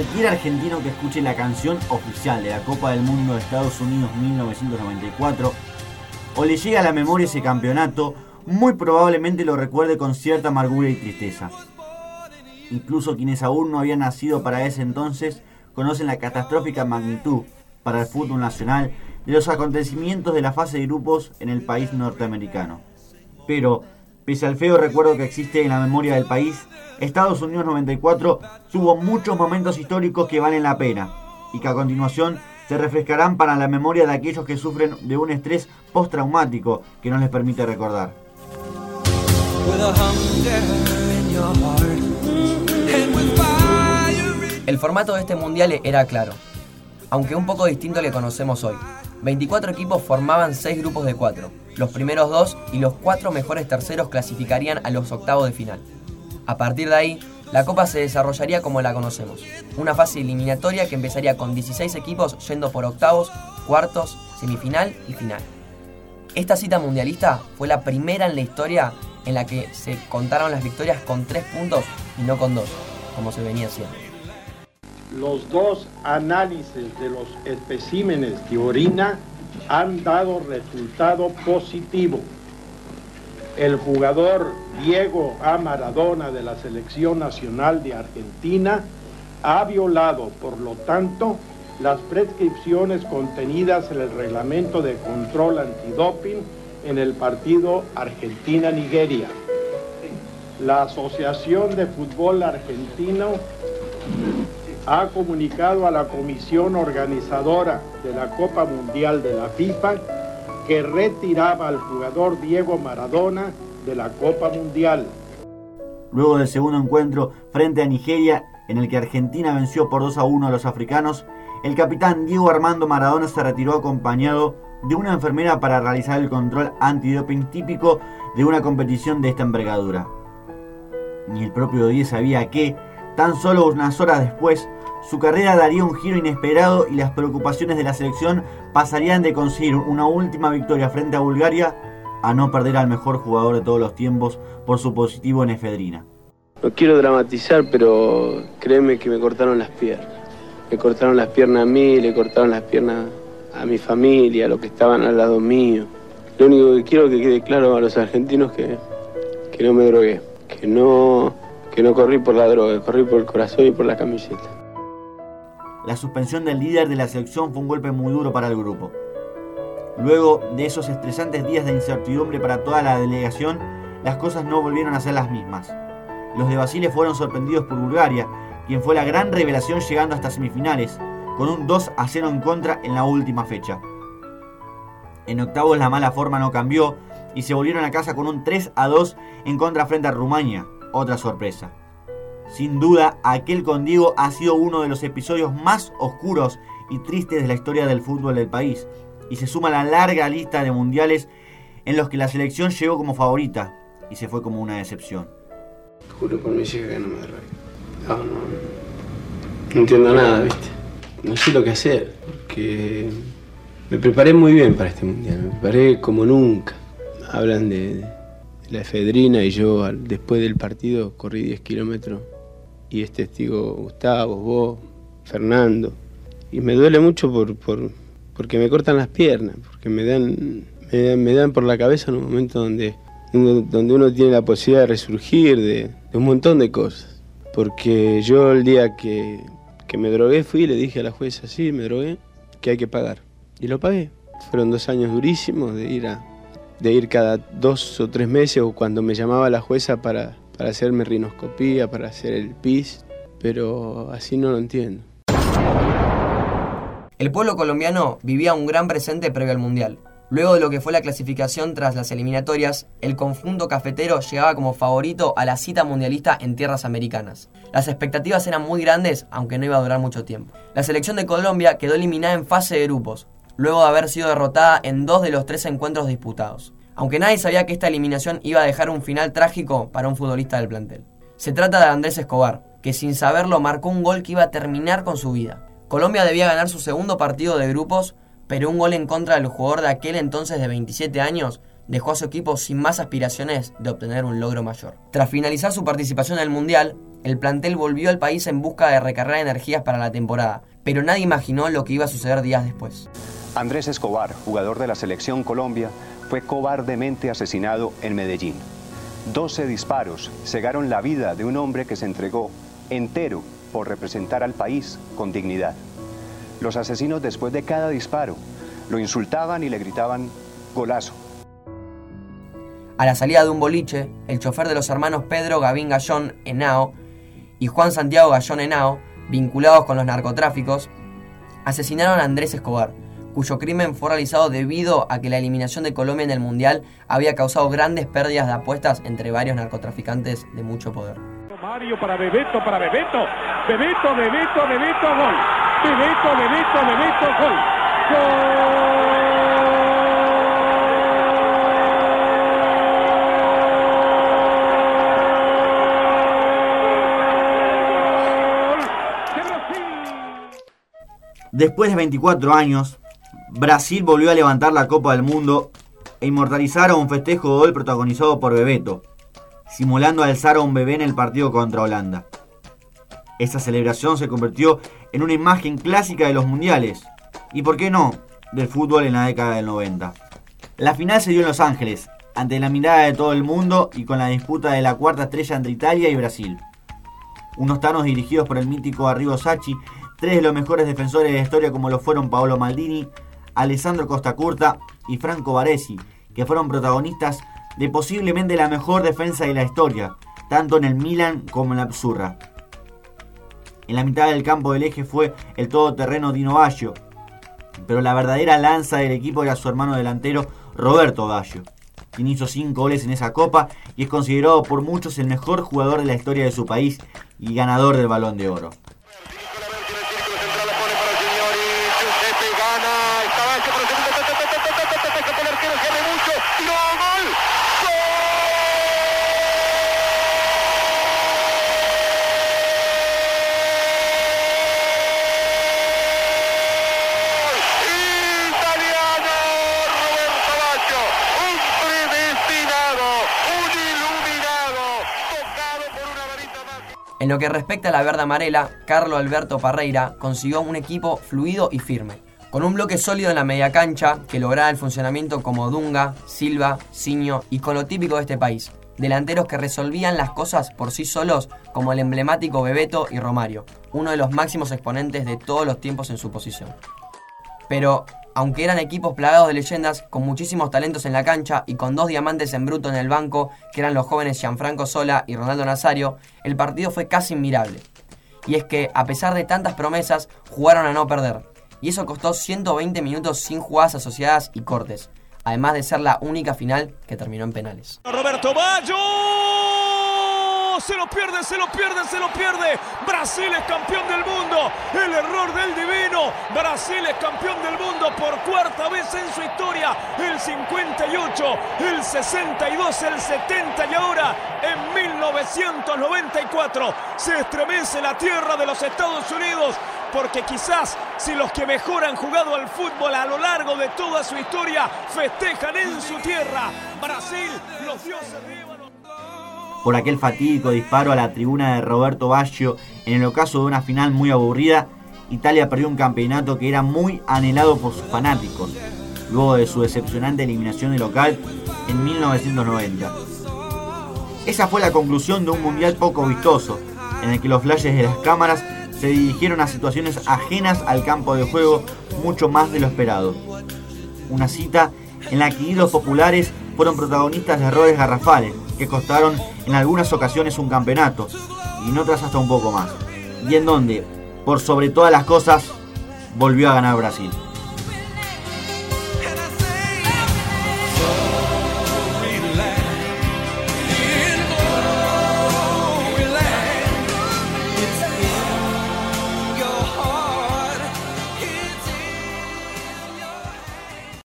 Cualquier argentino que escuche la canción oficial de la Copa del Mundo de Estados Unidos 1994 o le llegue a la memoria ese campeonato, muy probablemente lo recuerde con cierta amargura y tristeza. Incluso quienes aún no habían nacido para ese entonces conocen la catastrófica magnitud para el fútbol nacional de los acontecimientos de la fase de grupos en el país norteamericano. Pero, pese al feo recuerdo que existe en la memoria del país, Estados Unidos 94 tuvo muchos momentos históricos que valen la pena y que a continuación se refrescarán para la memoria de aquellos que sufren de un estrés postraumático que no les permite recordar. El formato de este mundial era claro, aunque un poco distinto al que conocemos hoy. 24 equipos formaban 6 grupos de 4. Los primeros dos y los cuatro mejores terceros clasificarían a los octavos de final. A partir de ahí, la Copa se desarrollaría como la conocemos. Una fase eliminatoria que empezaría con 16 equipos yendo por octavos, cuartos, semifinal y final. Esta cita mundialista fue la primera en la historia en la que se contaron las victorias con 3 puntos y no con 2, como se venía haciendo. Los dos análisis de los especímenes de orina han dado resultado positivo. El jugador Diego A. Maradona de la Selección Nacional de Argentina ha violado, por lo tanto, las prescripciones contenidas en el reglamento de control antidoping en el partido Argentina-Nigeria. La Asociación de Fútbol Argentino ha comunicado a la comisión organizadora de la Copa Mundial de la FIFA que retiraba al jugador Diego Maradona de la Copa Mundial. Luego del segundo encuentro frente a Nigeria, en el que Argentina venció por 2 a 1 a los africanos, el capitán Diego Armando Maradona se retiró acompañado de una enfermera para realizar el control antidoping típico de una competición de esta envergadura. Ni el propio Diego sabía que, tan solo unas horas después, su carrera daría un giro inesperado y las preocupaciones de la selección pasarían de conseguir una última victoria frente a Bulgaria a no perder al mejor jugador de todos los tiempos por su positivo en efedrina. No quiero dramatizar, pero créeme que me cortaron las piernas. Me cortaron las piernas a mí, le cortaron las piernas a mi familia, a los que estaban al lado mío. Lo único que quiero que quede claro a los argentinos que, que no me drogué, que no, que no corrí por la droga, corrí por el corazón y por la camiseta. La suspensión del líder de la selección fue un golpe muy duro para el grupo. Luego de esos estresantes días de incertidumbre para toda la delegación, las cosas no volvieron a ser las mismas. Los de Basile fueron sorprendidos por Bulgaria, quien fue la gran revelación llegando hasta semifinales, con un 2 a 0 en contra en la última fecha. En octavos la mala forma no cambió y se volvieron a casa con un 3 a 2 en contra frente a Rumania, otra sorpresa. Sin duda, aquel con Diego ha sido uno de los episodios más oscuros y tristes de la historia del fútbol del país, y se suma a la larga lista de mundiales en los que la selección llegó como favorita y se fue como una decepción. Juro por mi hija que no me. No, no, no entiendo nada, ¿viste? No sé lo que hacer, porque me preparé muy bien para este mundial, me preparé como nunca. Hablan de, la efedrina y yo después del partido corrí 10 kilómetros y es testigo Gustavo, vos, Fernando. Y me duele mucho por, por, porque me cortan las piernas, porque me dan, me dan, por la cabeza en un momento donde, donde uno tiene la posibilidad de resurgir de, un montón de cosas. Porque yo el día que, que me drogué fui y le dije a la jueza, sí, me drogué, que hay que pagar. Y lo pagué. Fueron dos años durísimos de ir, a, de ir cada dos o tres meses o cuando me llamaba la jueza para, para hacerme rinoscopía, para hacer el PIS, pero así no lo entiendo. El pueblo colombiano vivía un gran presente previo al Mundial. Luego de lo que fue la clasificación tras las eliminatorias, el conjunto cafetero llegaba como favorito a la cita mundialista en tierras americanas. Las expectativas eran muy grandes, aunque no iba a durar mucho tiempo. La selección de Colombia quedó eliminada en fase de grupos, luego de haber sido derrotada en dos de los tres encuentros disputados aunque nadie sabía que esta eliminación iba a dejar un final trágico para un futbolista del plantel. Se trata de Andrés Escobar, que sin saberlo marcó un gol que iba a terminar con su vida. Colombia debía ganar su segundo partido de grupos, pero un gol en contra del jugador de aquel entonces de 27 años dejó a su equipo sin más aspiraciones de obtener un logro mayor. Tras finalizar su participación en el Mundial, el plantel volvió al país en busca de recargar energías para la temporada, pero nadie imaginó lo que iba a suceder días después. Andrés Escobar, jugador de la selección Colombia, fue cobardemente asesinado en Medellín. 12 disparos cegaron la vida de un hombre que se entregó entero por representar al país con dignidad. Los asesinos después de cada disparo lo insultaban y le gritaban golazo. A la salida de un boliche, el chofer de los hermanos Pedro Gavín Gallón Henao y Juan Santiago Gallón Henao, vinculados con los narcotráficos, asesinaron a Andrés Escobar, cuyo crimen fue realizado debido a que la eliminación de Colombia en el Mundial había causado grandes pérdidas de apuestas entre varios narcotraficantes de mucho poder. Mario para Bebeto, para Bebeto, Bebeto, Bebeto, Bebeto, gol. Bebeto, Bebeto, Bebeto, gol. Después de 24 años, Brasil volvió a levantar la Copa del Mundo e inmortalizar a un festejo de gol protagonizado por Bebeto, simulando alzar a un bebé en el partido contra Holanda. Esta celebración se convirtió en una imagen clásica de los mundiales y, por qué no, del fútbol en la década del 90. La final se dio en Los Ángeles, ante la mirada de todo el mundo y con la disputa de la cuarta estrella entre Italia y Brasil. Unos tanos dirigidos por el mítico Arrigo Sacchi, tres de los mejores defensores de la historia como lo fueron Paolo Maldini, Alessandro Costacurta y Franco Baresi, que fueron protagonistas de posiblemente la mejor defensa de la historia, tanto en el Milan como en la Azzurra. En la mitad del campo del eje fue el todoterreno Dino Baggio, pero la verdadera lanza del equipo era su hermano delantero Roberto Baggio, quien hizo 5 goles en esa copa y es considerado por muchos el mejor jugador de la historia de su país y ganador del balón de oro. En lo que respecta a la verde amarela, Carlo Alberto Parreira consiguió un equipo fluido y firme, con un bloque sólido en la media cancha que lograba el funcionamiento como Dunga, Silva, Siño y con lo típico de este país, delanteros que resolvían las cosas por sí solos como el emblemático Bebeto y Romario, uno de los máximos exponentes de todos los tiempos en su posición. Pero aunque eran equipos plagados de leyendas, con muchísimos talentos en la cancha y con dos diamantes en bruto en el banco, que eran los jóvenes Gianfranco Sola y Ronaldo Nazario, el partido fue casi inmirable. Y es que, a pesar de tantas promesas, jugaron a no perder. Y eso costó 120 minutos sin jugadas asociadas y cortes, además de ser la única final que terminó en penales. Roberto Baggio se lo pierde, se lo pierde, se lo pierde. Brasil es campeón del mundo. El error del divino. Brasil es campeón del mundo por cuarta vez en su historia. El 58, el 62, el 70 y ahora en 1994 se estremece la tierra de los Estados Unidos porque quizás si los que mejor han jugado al fútbol a lo largo de toda su historia festejan en su tierra, Brasil, los dioses por aquel fatídico disparo a la tribuna de Roberto Baggio en el ocaso de una final muy aburrida, Italia perdió un campeonato que era muy anhelado por sus fanáticos, luego de su decepcionante eliminación de local en 1990. Esa fue la conclusión de un mundial poco vistoso, en el que los flashes de las cámaras se dirigieron a situaciones ajenas al campo de juego mucho más de lo esperado. Una cita en la que ídolos populares fueron protagonistas de errores garrafales, que costaron en algunas ocasiones un campeonato y en otras hasta un poco más. Y en donde, por sobre todas las cosas, volvió a ganar Brasil.